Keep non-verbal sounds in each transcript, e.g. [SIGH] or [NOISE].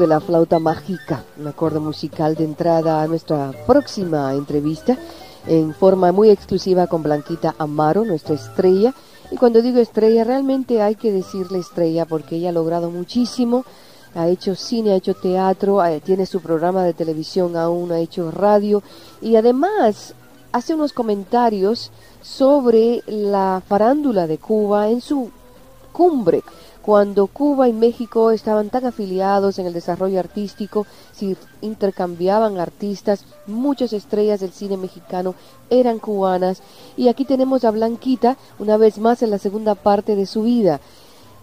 De la flauta mágica, un acorde musical de entrada a nuestra próxima entrevista en forma muy exclusiva con Blanquita Amaro, nuestra estrella. Y cuando digo estrella, realmente hay que decirle estrella porque ella ha logrado muchísimo. Ha hecho cine, ha hecho teatro, eh, tiene su programa de televisión aún, ha hecho radio y además hace unos comentarios sobre la farándula de Cuba en su cumbre cuando Cuba y México estaban tan afiliados en el desarrollo artístico, si intercambiaban artistas, muchas estrellas del cine mexicano eran cubanas y aquí tenemos a Blanquita una vez más en la segunda parte de su vida.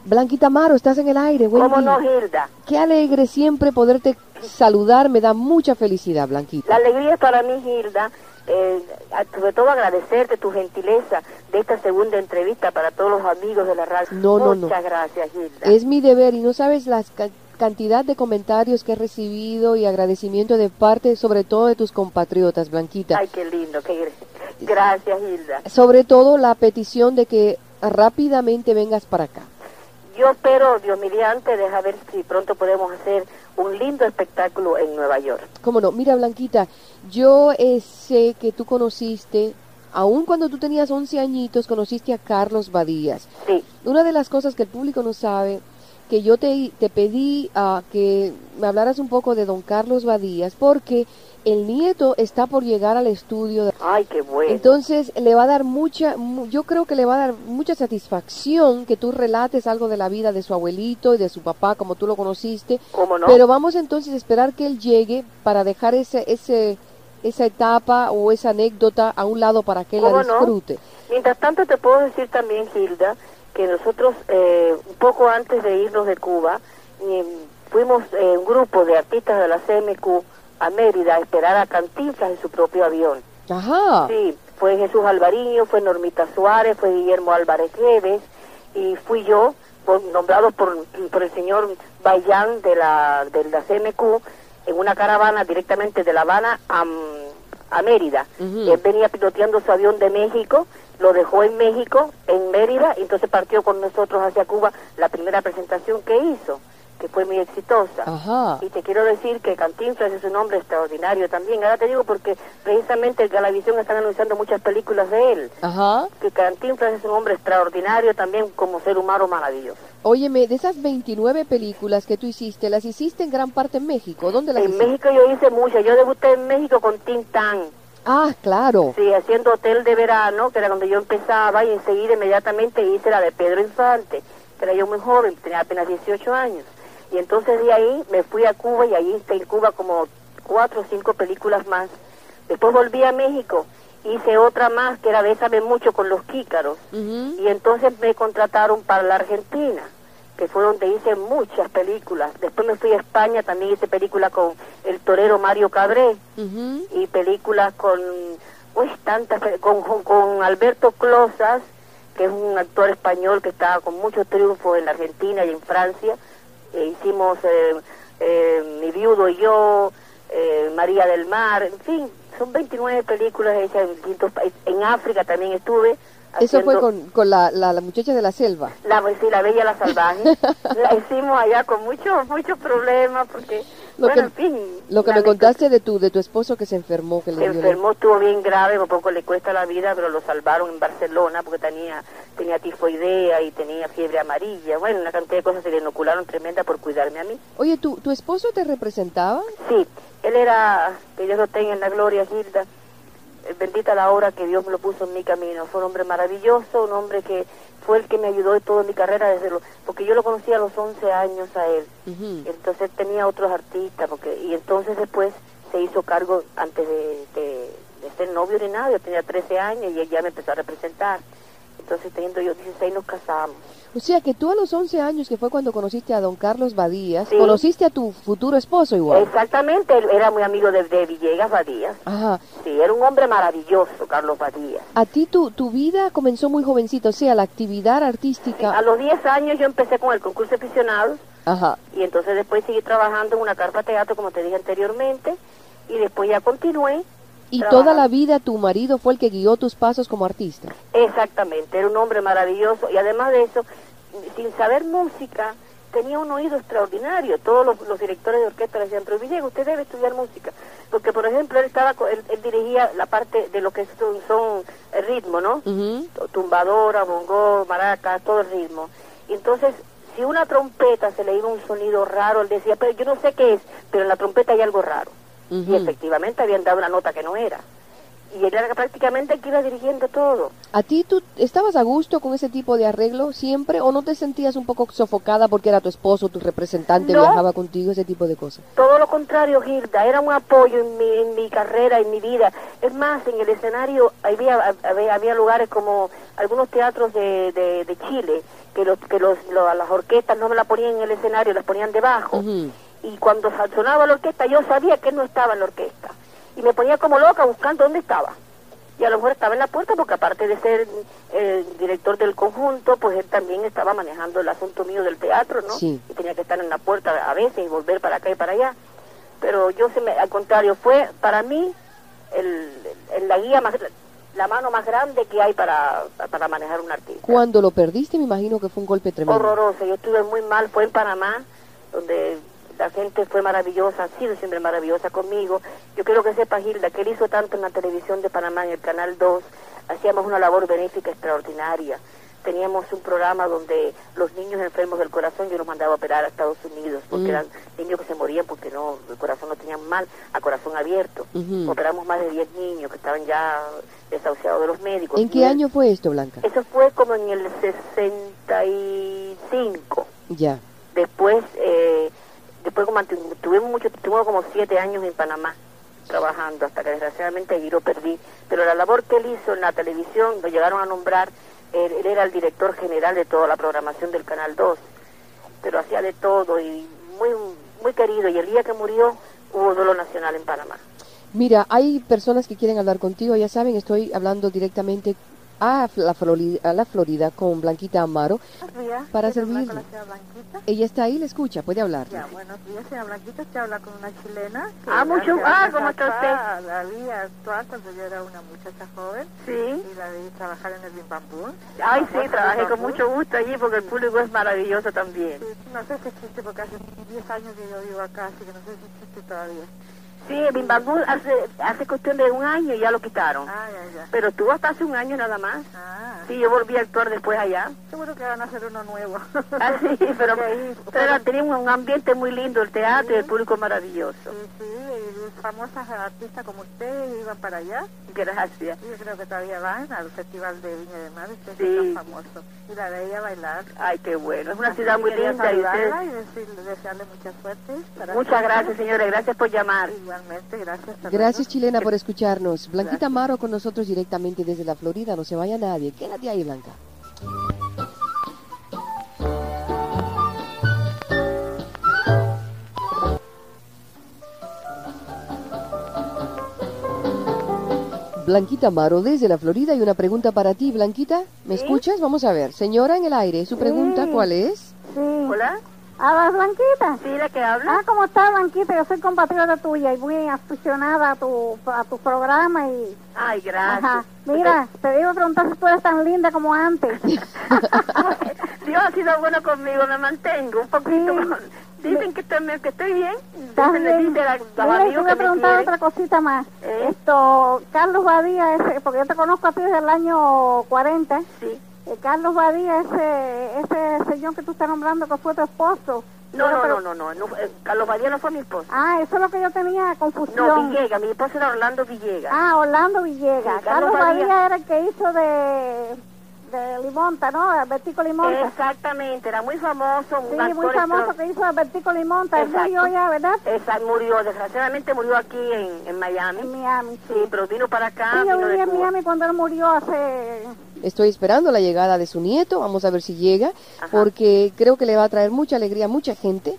Blanquita Maro, estás en el aire. Buen ¿Cómo no, Hilda? Qué alegre siempre poderte saludar, me da mucha felicidad, Blanquita. La alegría es para mí, Hilda, eh, sobre todo agradecerte tu gentileza de esta segunda entrevista para todos los amigos de la radio. No, no, Muchas gracias, Gilda. Es mi deber y no sabes la cantidad de comentarios que he recibido y agradecimiento de parte, sobre todo de tus compatriotas, Blanquita. Ay, qué lindo, qué gracias, Hilda. Sobre todo la petición de que rápidamente vengas para acá. Yo espero, Dios mediante, deja ver si pronto podemos hacer un lindo espectáculo en Nueva York. Cómo no, mira Blanquita, yo eh, sé que tú conociste, aun cuando tú tenías 11 añitos, conociste a Carlos Badías. Sí. Una de las cosas que el público no sabe, que yo te, te pedí a que me hablaras un poco de don Carlos Badías, porque el nieto está por llegar al estudio. Ay, qué bueno. Entonces le va a dar mucha, yo creo que le va a dar mucha satisfacción que tú relates algo de la vida de su abuelito y de su papá como tú lo conociste. ¿Cómo no? Pero vamos entonces a esperar que él llegue para dejar ese, ese, esa etapa o esa anécdota a un lado para que él la disfrute. Mientras tanto te puedo decir también, Hilda, que nosotros eh, un poco antes de irnos de Cuba eh, fuimos eh, un grupo de artistas de la CMQ a Mérida a esperar a Cantinflas en su propio avión. Ajá. Sí, fue Jesús Alvariño, fue Normita Suárez, fue Guillermo Álvarez Reves y fui yo, nombrado por, por el señor Bayán de la, de la CMQ en una caravana directamente de La Habana a, a Mérida. Él venía piloteando su avión de México, lo dejó en México, en Mérida, y entonces partió con nosotros hacia Cuba la primera presentación que hizo que fue muy exitosa. Y te quiero decir que Cantinflas es un hombre extraordinario también. Ahora te digo porque precisamente en Galavisión están anunciando muchas películas de él. Ajá. Que Cantinflas es un hombre extraordinario también como ser humano maravilloso. Óyeme, de esas 29 películas que tú hiciste, ¿las hiciste en gran parte en México? ¿Dónde las En México yo hice muchas. Yo debuté en México con Tintán. Ah, claro. Sí, haciendo Hotel de Verano, que era cuando yo empezaba, y enseguida inmediatamente hice la de Pedro Infante, que era yo muy joven, tenía apenas 18 años. Y entonces de ahí me fui a Cuba y ahí hice en Cuba como cuatro o cinco películas más. Después volví a México, hice otra más que era Bésame mucho con los Kícaros. Y entonces me contrataron para la Argentina, que fue donde hice muchas películas. Después me fui a España, también hice películas con el torero Mario Cabré y películas con, uy, tantas, con, con Alberto Closas, que es un actor español que estaba con mucho triunfo en la Argentina y en Francia eh, hicimos eh, eh, Mi viudo y yo, María del Mar, en fin, son 29 películas hechas en distintos países. En África también estuve. Eso fue con, con la, la, muchacha de la selva. La, sí, la bella la salvaje. [LAUGHS] la hicimos allá con muchos muchos problemas porque lo que, en fin, lo que me contaste de tu de tu esposo que se enfermó que se enfermó estuvo bien grave un poco le cuesta la vida pero lo salvaron en Barcelona porque tenía tenía tifoidea y tenía fiebre amarilla. Bueno una cantidad de cosas se le inocularon tremenda por cuidarme a mí. Oye tu tu esposo te representaba sí él era que Dios lo tenga en la gloria Gilda. Eh, bendita la hora que Dios me lo puso en mi camino. Fue un hombre maravilloso, un hombre que fue el que me ayudó en toda mi carrera desde lo, porque yo lo conocí a los 11 años a él. Entonces tenía otros artistas, porque y entonces después se hizo cargo antes de, de, de ser novio ni nada, yo tenía 13 años y él ya me empezó a representar. Entonces teniendo yo 16 nos casamos. O sea que tú a los 11 años, que fue cuando conociste a don Carlos Badías, Sí. conociste a tu futuro esposo igual. Exactamente, él era muy amigo de, de Villegas Badías. Ajá. Sí, era un hombre maravilloso, Carlos Badías. A ti tu, tu vida comenzó muy jovencito, o sea, la actividad artística. A los 10 años yo empecé con el concurso de aficionados Ajá. y entonces después seguí trabajando en una carpa teatro, como te dije anteriormente, y después ya continué. Y trabajando. toda la vida tu marido fue el que guió tus pasos como artista. Exactamente, era un hombre maravilloso y además de eso, sin saber música, tenía un oído extraordinario. Todos los, los directores de orquesta le decían, pero Villegas, usted debe estudiar música. Porque, por ejemplo, él, estaba, él, él dirigía la parte de lo que son, son el ritmo, ¿no? Ujú. tumbadora, bongo, maracas, todo el ritmo. Y entonces, si una trompeta se le iba un sonido raro, él decía, pero yo no sé qué es, pero en la trompeta hay algo raro. Y efectivamente habían dado una nota que no era. Y él era prácticamente el que iba dirigiendo todo. ¿A ti tú estabas a gusto con ese tipo de arreglo siempre o no te sentías un poco sofocada porque era tu esposo, tu representante, No. viajaba contigo, ese tipo de cosas? Todo lo contrario, Gilda, era un apoyo en mi, en mi carrera, en mi vida. Es más, en el escenario había, había, había lugares como algunos teatros de, de, de Chile, que, los, que los, lo- las orquestas no me la ponían en el escenario, las ponían debajo. Y cuando sonaba la orquesta, yo sabía que él no estaba en la orquesta. Y me ponía como loca buscando dónde estaba. Y a lo mejor estaba en la puerta porque aparte de ser eh, director del conjunto, pues él también estaba manejando el asunto mío del teatro, ¿no? Sí. Y tenía que estar en la puerta a veces y volver para acá y para allá. Pero yo, se me, al contrario, fue para mí el, el- la guía más, la mano más grande que hay para, para manejar un artista. Cuando lo perdiste, me imagino que fue un golpe tremendo. Horroroso, yo estuve muy mal, fue en Panamá, donde la gente fue maravillosa, ha sido siempre maravillosa conmigo. Yo quiero que sepa, Gilda, que él hizo tanto en la televisión de Panamá, en el Canal 2, hacíamos una labor benéfica extraordinaria. Teníamos un programa donde los niños enfermos del corazón yo los mandaba a operar a Estados Unidos, porque Mm. eran niños que se morían porque no el corazón no tenían mal, a corazón abierto. Operamos más de 10 niños que estaban ya desahuciados de los médicos. ¿En qué él- año fue esto, Blanca? Eso fue como en el 65 Ya. después eh, después como tuvimos mucho tuvimos como siete años en Panamá trabajando hasta que desgraciadamente allí lo perdí pero la labor que él hizo en la televisión lo llegaron a nombrar él, él era el director general de toda la programación del canal 2 pero hacía de todo y muy muy querido y el día que murió hubo duelo nacional en Panamá. Mira, hay personas que quieren hablar contigo, ya saben, estoy hablando directamente a la Florida, a la Florida con Blanquita Amaro. Días. Para ¿Quiero hablar servirle. Ella está ahí, le escucha, puede hablar. Ya, buenos días, señora Blanquita. Usted habla con una chilena. que Ah, mucho- ah, ¿cómo está usted? La vi actuar cuando yo era una muchacha joven sí y la vi trabajar en el Bim Bam Boom. ay sí trabajé con mucho gusto allí porque el público es maravilloso también Sí, no sé si existe porque hace 10 años que yo vivo acá, así que no sé si existe todavía. Sí, Bim Bam Boom hace, hace cuestión de un año ya lo quitaron. Ah, ya, ya. Pero tú hasta hace un año nada más. Ah, Sí, yo volví a actuar después allá. seguro que van a hacer uno nuevo. [LAUGHS] Ah, sí, pero, pero fueron- tenía un ambiente muy lindo, el teatro y el público maravilloso. Sí, sí, y famosas artistas como usted iban para allá. Gracias. Yo creo que todavía van al Festival de Viña de Mar, usted Sí. es tan famoso. Y la veía bailar. Ay, qué bueno. Es una Así ciudad que muy linda y usted... y decirle, desearle mucha suerte. para Muchas gracias, [LAUGHS] señora. Gracias por llamar. Igualmente, gracias. hasta Gracias, chilena, por escucharnos. [LAUGHS] Blanquita Gracias. Amaro con nosotros directamente desde la Florida. No se vaya nadie. Quédate ahí, Blanca. Blanquita Amaro desde la Florida y una pregunta para ti, Blanquita. ¿Me ¿Sí? escuchas? Vamos a ver. Señora en el aire, su pregunta, Sí. ¿cuál es? Sí. Hola. ¿Hablas, Blanquita? ¿Sí, la que habla? Ah, ¿cómo estás, Blanquita? Yo soy compatriota tuya y muy aficionada a tu, a tu programa y... Ay, gracias. Ajá. Mira, te digo preguntar si tú eres tan linda como antes. [LAUGHS] Dios ha sido bueno conmigo, me mantengo un poquito. Sí. Dicen que estoy, que estoy bien. ¿Estás bien? a Mira, y te a preguntar otra cosita más. ¿Eh? Esto, Carlos Badía, ese, porque yo te conozco a ti desde el año 40, Sí. Eh, Carlos Badía, ese, ese señor que tú estás nombrando que fue tu esposo. No, no, no, no, no, no, eh, Carlos Badía no fue mi esposo. Ah, eso es lo que yo tenía No, confusión. Villegas, mi esposo era Orlando Villegas. Ah, Orlando Villegas. Sí, Carlos Carlos Badía. Badía era el que hizo de, de Limonta, ¿no? Vertico Limonta. Exactamente, era muy famoso, un Sí, actor muy famoso extra- que hizo de Vertico Limonta. Él Exacto. murió ya, ¿verdad? Esa murió, desgraciadamente murió aquí en, en Miami. En Miami, sí. Sí, pero vino para acá, Sí, yo viví en. Miami cuando él murió hace... Estoy esperando la llegada de su nieto, vamos a ver si llega, Ajá. porque creo que le va a traer mucha alegría a mucha gente.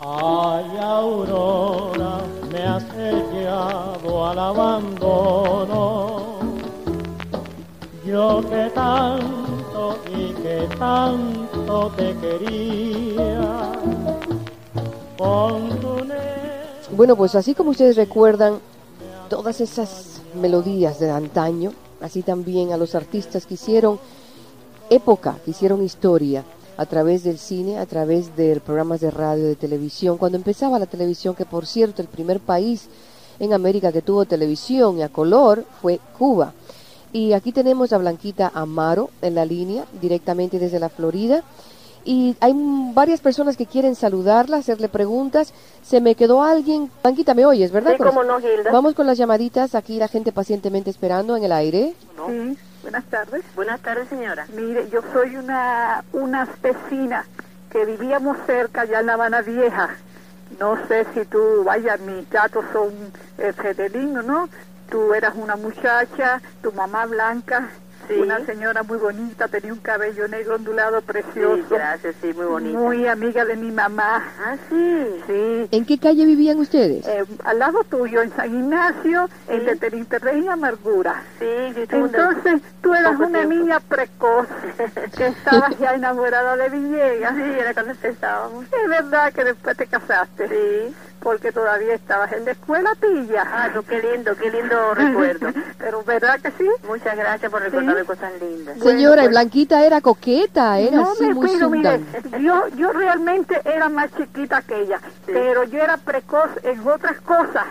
Ay, Aurora, me has llevado al abandono. Yo que tanto y que tanto te quería. Bueno, pues así como ustedes recuerdan todas esas melodías de antaño, así también a los artistas que hicieron época, que hicieron historia a través del cine, a través de programas de radio, de televisión. Cuando empezaba la televisión, que por cierto el primer país en América que tuvo televisión a color fue Cuba. Y aquí tenemos a Blanquita Amaro en la línea, directamente desde la Florida. Y hay mm, varias personas que quieren saludarla, hacerle preguntas. Se me quedó alguien. Blanquita, ¿me oyes, verdad? Sí, cómo no, Gilda. Vamos con las llamaditas. Aquí la gente pacientemente esperando en el aire. ¿no? Sí, buenas tardes. Buenas tardes, señora. Mire, yo soy una, una vecina que vivíamos cerca allá en La Habana Vieja. No sé si tú, vaya, mis datos son eh, Federino, ¿no? Tú eras una muchacha, tu mamá blanca, Sí. una señora muy bonita, tenía un cabello negro ondulado precioso. Sí, gracias, sí, muy bonita. Muy amiga de mi mamá. Ah, sí. Sí. ¿En qué calle vivían ustedes? Eh, al lado tuyo, en San Ignacio, Sí. entre Terinterrey y Amargura. Sí, sí, Entonces, tú eras una tiempo. niña precoz, [LAUGHS] que estabas ya enamorada de Villegas. Sí, era cuando empezábamos. Es verdad que después te casaste. Sí. Porque todavía estabas en la escuela pilla. Ah, no, qué lindo, qué lindo [LAUGHS] recuerdo. Pero ¿verdad que sí? Muchas gracias por recordarme cosas lindas. Señora, y pues- Blanquita era coqueta, era no así me muy cuido, mire, yo, yo realmente era más chiquita que ella, pero yo era precoz en otras cosas,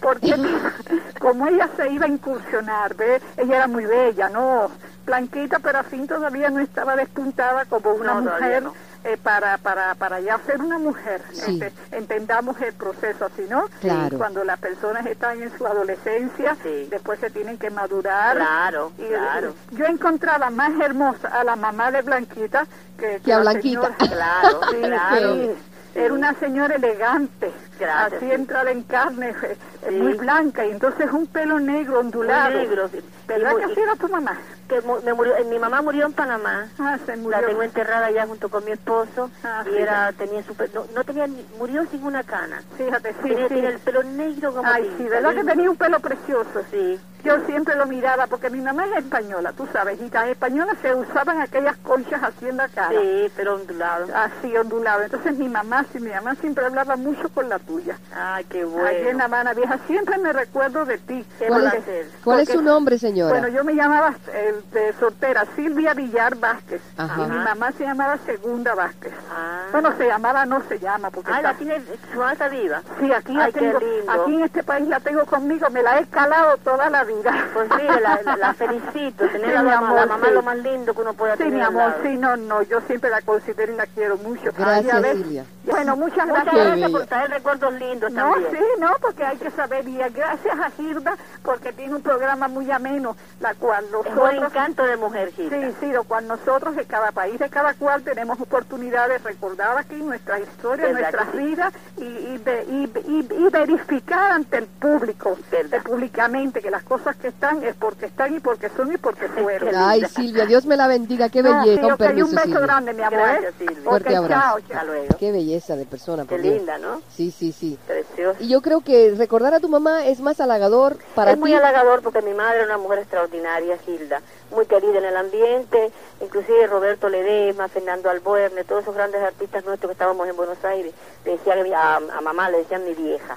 porque [LAUGHS] como ella se iba a incursionar, ¿ve? ella era muy bella, ¿no? Blanquita, pero así todavía no estaba despuntada como una No, todavía mujer no. Eh, para, para, para ya ser una mujer. Sí. Ente- entendamos el proceso así, ¿no? Claro. Cuando las personas están en su adolescencia, Sí. después se tienen que madurar. Claro, Y, claro. y yo encontraba más hermosa a la mamá de Blanquita que, Que a la Blanquita. señora. [LAUGHS] Claro, Sí, claro. sí. Era una señora elegante, Gracias, así sí. entrada en carne, eh, Sí. muy blanca, y entonces un pelo negro ondulado. Muy negro, sí. ¿Verdad Y que así era tu mamá? Que mu- me murió, eh, mi mamá murió en Panamá. Ah, se murió. La tengo enterrada allá junto con mi esposo Ah, y sí, era tenía su pe- no, no tenía murió sin una cana. Fíjate, sí, tenía, sí. tenía el pelo negro como Ay, tinta, sí, ¿verdad que tenía un pelo precioso? Sí. Yo siempre lo miraba porque mi mamá es española, tú sabes, y las españolas se usaban aquellas conchas así en la cara. Sí, pero ondulado. Así ondulado. Entonces mi mamá, sí, mi mamá siempre hablaba mucho con la tuya. Ay, qué Allí en bueno. La Habana Vieja siempre me recuerdo de ti. Qué ¿Cuál Porque- placer. ¿Cuál es su nombre, señora? Bueno, yo me llamaba eh, de soltera Silvia Villar Vázquez. Ajá. Y mi mamá se llamaba Segunda Vázquez. Ah, Bueno, se llamaba, no se llama, porque ah está- la tiene su mamá está viva. Sí, aquí la Ay, qué tengo, lindo. aquí en este país la tengo conmigo, me la he calado toda la vida. Pues sí, la, la- la felicito. Tener Sí, la, mi mamá, amor, la mamá sí. es lo más lindo que uno puede Sí, tener. mi al amor, sí, no, no, yo siempre la considero y la quiero mucho. Gracias. Silvia. Bueno, muchas Muchas gracias. Qué gracias por traer recuerdos lindos No, también. sí, no, porque hay que saber. Y gracias a Gilda, porque tiene un programa muy ameno, la cual Es un nosotros... encanto de mujer, Gilda. Sí, sí, lo cual nosotros de cada país, de cada cual, tenemos oportunidad de recordar aquí nuestra historia, ¿Verdad nuestras sí? vidas y, y, y- y- y verificar ante el público, eh, públicamente, que las cosas que están es porque están y porque son y porque fueron. Ay, Silvia, Dios me la bendiga, qué belleza, sí, con ok, y un permiso, beso Silvia. grande, mi amor. Gracias, ¿eh? Silvia. Fuerte Ok, abrazo. chao, Hasta chao. luego. Qué belleza de persona, Qué por Dios. linda, ¿no? Sí, sí, sí. Preciosa. Y yo creo que recordar a tu mamá es más halagador para es muy ti. halagador porque mi madre era una mujer extraordinaria, Gilda, muy querida en el ambiente, inclusive Roberto Ledesma, Fernando Albuerne, todos esos grandes artistas nuestros que estábamos en Buenos Aires, le decían a, a mamá, le decían mi vieja,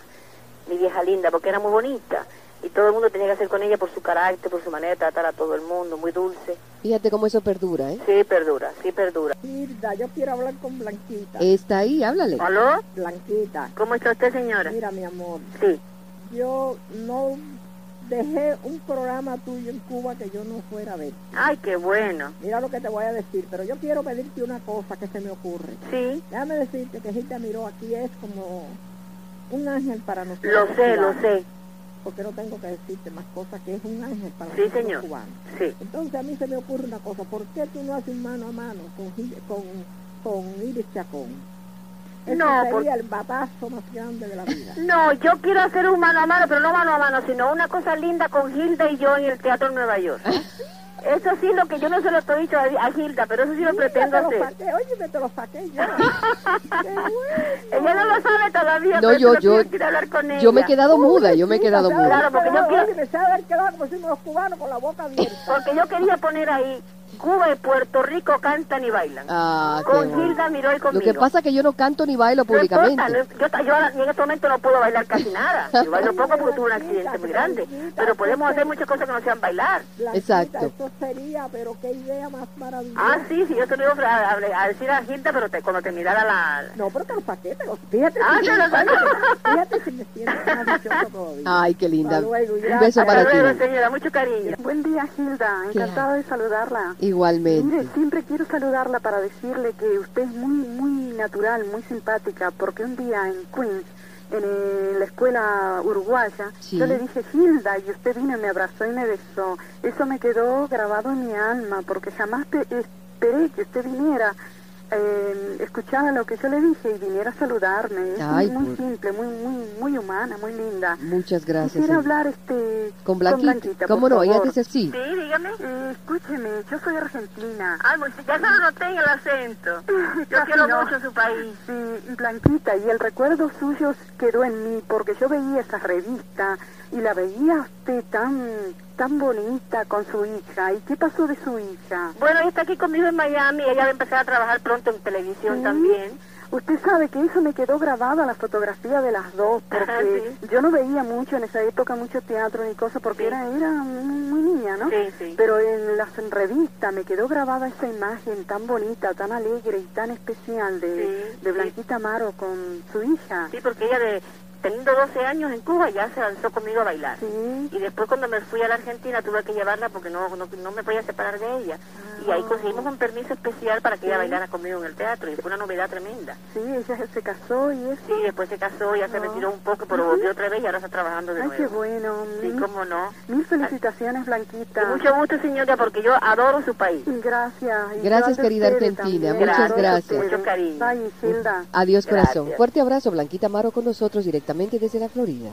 mi vieja linda, porque era muy bonita. Y todo el mundo tenía que hacer con ella por su carácter, por su manera de tratar a todo el mundo, muy dulce. Fíjate cómo eso perdura, ¿eh? Sí, perdura, sí perdura. Hilda, yo quiero hablar con Blanquita. Está ahí, háblale. ¿Aló? Blanquita, ¿Cómo está usted, señora? mira mi amor, Sí. yo no dejé un programa tuyo en Cuba que yo no fuera a ver. Ay, qué bueno. Mira lo que te voy a decir, pero yo quiero pedirte una cosa que se me ocurre. Sí, Déjame decirte que Gilda Miró aquí es como un ángel para nosotros. lo sé, lo sé. Porque no tengo que decirte más cosas que es un ángel para Sí, nosotros señor. cubanos. Sí. Entonces a mí se me ocurre una cosa, ¿por qué tú no haces mano a mano con, con, con Iris Chacón? Ese No, sería por- el batazo más grande de la vida. [LAUGHS] No, yo quiero hacer un mano a mano, pero no mano a mano, sino una cosa linda con Gilda y yo en el Teatro Nueva York. Eso sí, lo que yo no se lo estoy dicho a, a Gilda, pero eso sí lo pretendo hacer. oye, te lo saqué yo. [LAUGHS] Qué bueno. Ella no lo sabe todavía, No, pero yo- yo- yo quiero hablar con ella. Yo me he quedado muda, yo me he quedado muda. Claro, porque yo quiero- de haber quedado como los cubanos con la boca abierta. Porque yo quería poner ahí, Cuba y Puerto Rico cantan y bailan. Ah, qué con bueno. Gilda Miró y Lo conmigo. que pasa es que yo no canto ni bailo No importa, públicamente. no- yo, yo en este momento no puedo bailar casi nada. [LAUGHS] Yo bailo poco porque tuve un accidente muy grande. Pero podemos hacer muchas cosas que no sean bailar. Exacto. Eso sería, pero qué idea más maravillosa. Ah, sí, sí, yo te lo iba a, a- a decir a Gilda, pero te, cuando te mirara la... No, pero te lo saqué, te lo fíjate. Ah, si te lo me- sacó. [LAUGHS] Fíjate si me siento más dichosa todavía. Ay, qué linda. Luego, y Un beso para Hasta luego, ti. señora, mucho cariño. Buen día, Hilda. ¿Qué Encantada de saludarla. Igualmente. Mire, siempre quiero saludarla para decirle que usted es muy, muy natural, muy simpática, porque un día en Queens, en eh, la escuela uruguaya, Sí. yo le dije Hilda y usted vino y me abrazó y me besó. Eso me quedó grabado en mi alma, porque jamás pe- esperé que usted viniera. Eh, escuchara lo que yo le dije y viniera a saludarme. Es Ay, muy por- simple, muy, muy, muy humana, muy linda. Muchas gracias. Quisiera señor. hablar este Con Blanquita. ¿Cómo por no? Ella favor. dice sí. Sí, dígame. Eh, escúcheme, yo soy argentina. Ah, pues ya se lo noté en el acento. [LAUGHS] Yo quiero no. mucho su país. Sí, Blanquita, y el recuerdo suyo quedó en mí porque yo veía esa revista y la veía a usted tan, tan bonita con su hija. ¿Y qué pasó de su hija? Bueno, ella está aquí conmigo en Miami. Ella va a empezar a trabajar pronto en televisión Sí. también. Usted sabe que eso me quedó grabada la fotografía de las dos porque Ajá, sí. yo no veía mucho en esa época mucho teatro ni cosas porque Sí. era era muy, niña, ¿no? Sí, sí. Pero en las revistas me quedó grabada esa imagen tan bonita, tan alegre y tan especial de, de. Blanquita Amaro con su hija. Sí, porque ella de teniendo 12 años en Cuba ya se lanzó conmigo a bailar. Sí. Y después cuando me fui a la Argentina tuve que llevarla porque no, no, no me podía separar de ella. Y ahí conseguimos un permiso especial para que ella bailara conmigo en el teatro y fue una novedad tremenda. Sí, ella se casó y eso. Sí, después se casó, ya se Ah. retiró un poco, pero volvió otra vez y ahora está trabajando de Ay, qué nuevo. bueno. Sí, cómo no. mil felicitaciones, Y Blanquita. mucho gusto, señora, porque yo adoro su país. Gracias. y Gracias, querida Argentina. también. Muchas Gracias gracias. Mucho cariño. Bye. Adiós, corazón. Gracias. Fuerte abrazo, Blanquita Amaro con nosotros directamente desde la Florida.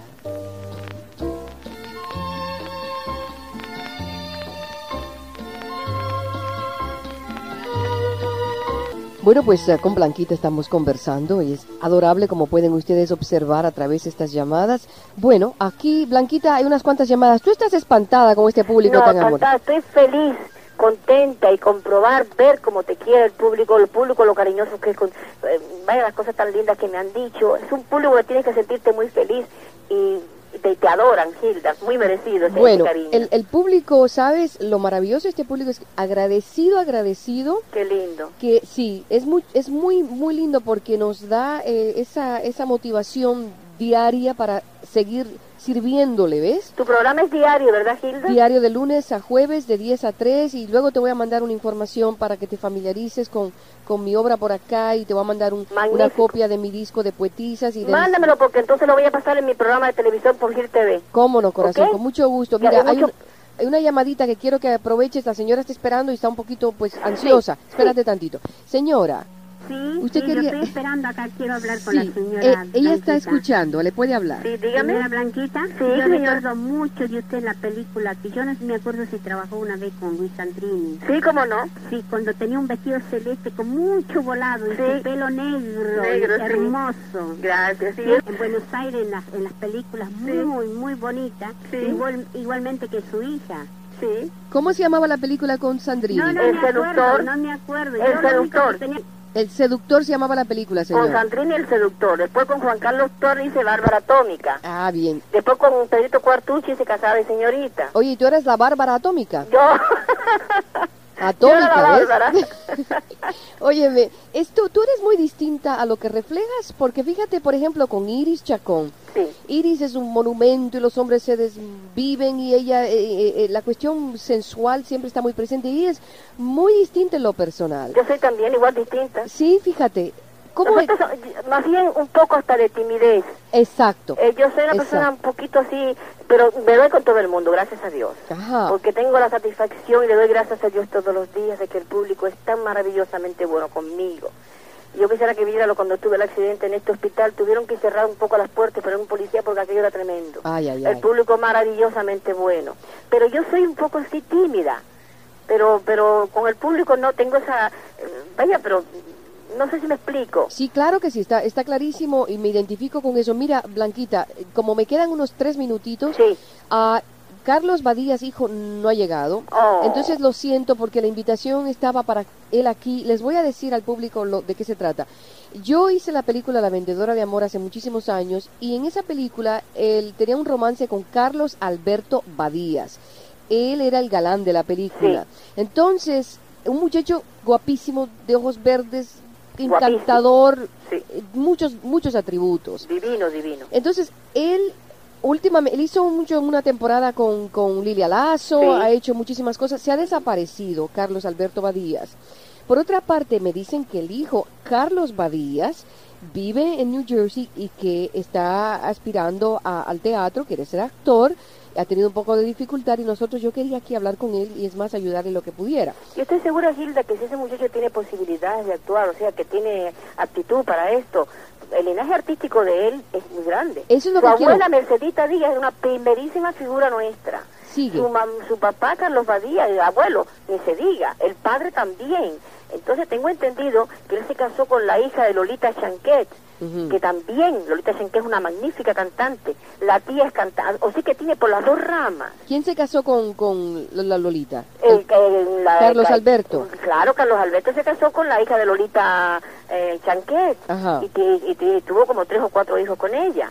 Bueno, pues eh, con Blanquita estamos conversando y es adorable como pueden ustedes observar a través de estas llamadas. Bueno, aquí, Blanquita, hay unas cuantas llamadas. Tú estás espantada con este público No, tan amoroso. estoy feliz, contenta y comprobar, ver cómo te quiere el público, el público lo cariñoso que es, con, eh, vaya las cosas tan lindas que me han dicho. Es un público que tienes que sentirte muy feliz y, te, te adoran, Gilda, muy merecido ese Bueno, cariño. el, el público, ¿sabes? Lo maravilloso de este público es agradecido, agradecido. Qué lindo. que sí, es muy, es muy, muy lindo porque nos da eh, esa, esa motivación diaria para seguir sirviéndole, ¿ves? Tu programa es diario, ¿verdad, Gilda? Diario de lunes a jueves de 10 a 3 y luego te voy a mandar una información para que te familiarices con, con mi obra por acá y te voy a mandar un- una copia de mi disco de poetisas y de... Mándamelo porque entonces lo voy a pasar en mi programa de televisión por Gil TV. ¿Cómo no, corazón? Con mucho gusto. Mira, hay mucho- un- hay una llamadita que quiero que aproveches. La señora está esperando y está un poquito, pues, ansiosa. Espérate tantito. Señora, Sí, Usted sí, quería- yo estoy esperando acá, quiero hablar con sí, la señora eh, ella está Blanquita. escuchando, le puede hablar. Sí, dígame. Señora Blanquita, Sí, yo señor. recuerdo mucho de usted en la película, que yo no me acuerdo si trabajó una vez con Luis Sandrini. Sí, cómo no. Sí, cuando tenía un vestido celeste con mucho volado y Sí. su pelo negro, Negro, y sí. hermoso. Gracias, sí. En Buenos Aires, en las, en las películas, muy, muy bonita, Sí. igual, igualmente que su hija. Sí. ¿Cómo se llamaba la película con Sandrini? No, no El me seductor. acuerdo, no me acuerdo. El Yo lo único seductor. El seductor se llamaba la película, Con señor. Sandrine el seductor. Después con Juan Carlos Torres hice Bárbara Atómica. Ah, bien. Después con Pedrito Cuartucci hice Casada de Señorita. Oye, ¿y tú eres la Bárbara Atómica? Yo. [LAUGHS] Atómica, Yo era la ¿ves? Bárbara. [LAUGHS] Óyeme, esto, tú eres muy distinta a lo que reflejas, porque fíjate, por ejemplo, con Iris Chacón. Sí. Iris es un monumento y los hombres se desviven y ella, eh, eh, eh, la cuestión sensual siempre está muy presente y es muy distinta en lo personal. Yo soy también igual distinta. Sí, fíjate. ¿Cómo so- más bien un poco hasta de timidez. Exacto. Eh, yo soy una persona un poquito así, pero me doy con todo el mundo, gracias a Dios. Ajá. Porque tengo la satisfacción y le doy gracias a Dios todos los días de que el público es tan maravillosamente bueno conmigo. Yo quisiera que viéralo cuando tuve el accidente en este hospital. Tuvieron que cerrar un poco las puertas, pero un policía porque aquello era tremendo. Ay, ay, El público maravillosamente bueno. Pero yo soy un poco así tímida. Pero pero con el público no tengo esa... eh, Vaya, pero no sé si me explico. Sí, claro que sí, está, está clarísimo y me identifico con eso. Mira, Blanquita, como me quedan unos tres minutitos, a Carlos Badías, hijo, no ha llegado. Oh. Entonces lo siento porque la invitación estaba para él aquí. Les voy a decir al público lo, de qué se trata. Yo hice la película La Vendedora de Amor hace muchísimos años y en esa película él tenía un romance con Carlos Alberto Badías. Él era el galán de la película. Entonces, un muchacho guapísimo, de ojos verdes, encantador, eh, muchos, muchos atributos. Divino, divino. Entonces, él últimamente, él hizo mucho en una temporada con, con Lilia Lazo, Sí. ha hecho muchísimas cosas, se ha desaparecido Carlos Alberto Badías. Por otra parte, me dicen que el hijo Carlos Badías vive en New Jersey y que está aspirando a- al teatro, quiere ser actor, ha tenido un poco de dificultad y nosotros, yo quería aquí hablar con él y es más ayudarle lo que pudiera. Yo estoy segura, Gilda, que si ese muchacho tiene posibilidades de actuar, o sea, que tiene aptitud para esto, el linaje artístico de él es muy grande. Eso es lo su que quiero. abuela Mercedita Díaz es una primerísima figura nuestra. Sigue. Su, mam- su papá Carlos Badía, el abuelo, ni se diga, el padre también. Entonces tengo entendido que él se casó con la hija de Lolita Chanquet, que también, Lolita Chanquet es una magnífica cantante. La tía es cantante, o sí que tiene por las dos ramas. ¿Quién se casó con, con la Lolita? El- el- la- Carlos Alberto. Claro, Carlos Alberto se casó con la hija de Lolita eh, Chanquet Ajá. y, que- y tuvo como tres o cuatro hijos con ella.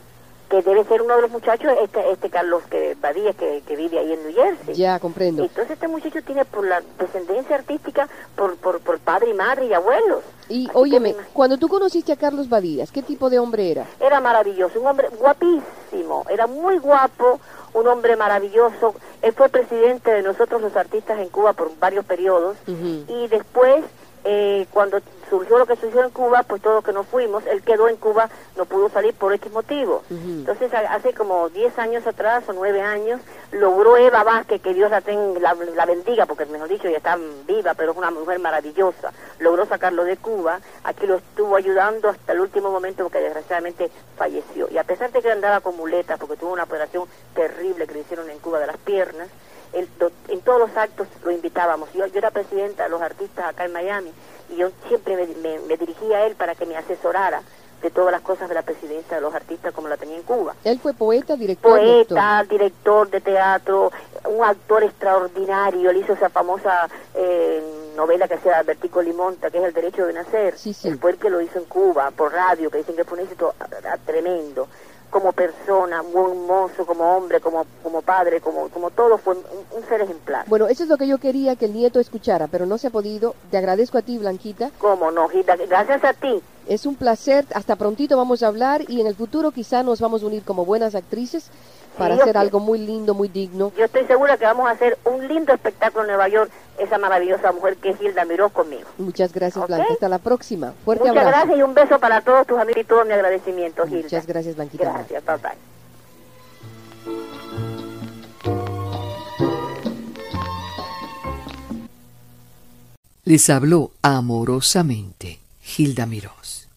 Que debe ser uno de los muchachos, este, este Carlos que Badía, que, que vive ahí en New Jersey. Ya, comprendo. Entonces este muchacho tiene por la descendencia artística, por, por, por padre y madre y abuelos. Y óyeme, cuando tú conociste a Carlos Badías, ¿qué tipo de hombre era? Era maravilloso, un hombre guapísimo, era muy guapo, un hombre maravilloso. Él fue presidente de nosotros los artistas en Cuba por varios periodos y después, eh, cuando surgió lo que surgió en Cuba, pues todos que nos fuimos, él quedó en Cuba, no pudo salir por X motivo. Entonces, hace como 10 años atrás o 9 años, logró Eva Vázquez, que Dios la, ten- la, la bendiga, porque mejor dicho, ya está viva, pero es una mujer maravillosa, logró sacarlo de Cuba, aquí lo estuvo ayudando hasta el último momento, porque desgraciadamente falleció. Y a pesar de que andaba con muletas, porque tuvo una operación terrible que le hicieron en Cuba de las piernas, él do- en todos los actos lo invitábamos. Yo, yo era presidenta de los artistas acá en Miami y yo siempre me, me- me dirigía a él para que me asesorara de todas las cosas de la presidencia de los artistas como la tenía en Cuba. Él fue poeta, director. Poeta, director de teatro, un actor extraordinario. Él hizo esa famosa eh, novela que hacía Albertico Limonta, que es El Derecho de Nacer. Él fue el que lo hizo en Cuba, por radio, que dicen que fue un éxito ah, ah, tremendo. Como persona, muy hermoso, como hombre, como, como padre, como, como todo, fue un, un ser ejemplar. Bueno, eso es lo que yo quería que el nieto escuchara, pero no se ha podido. Te agradezco a ti, Blanquita. ¿Cómo no, Gita? Gracias a ti. Es un placer. Hasta prontito vamos a hablar y en el futuro quizá nos vamos a unir como buenas actrices para hacer algo muy lindo, muy digno. Yo estoy segura que vamos a hacer un lindo espectáculo en Nueva York, esa maravillosa mujer que es Hilda Miró conmigo. Muchas gracias, ¿Okay? Blanca. Hasta la próxima. Fuerte Muchas gracias y un beso para todos tus amigos y todo mi agradecimiento, Muchas Hilda. Muchas gracias, Blanquita. Gracias, papá. Les habló amorosamente Gilda Mirós.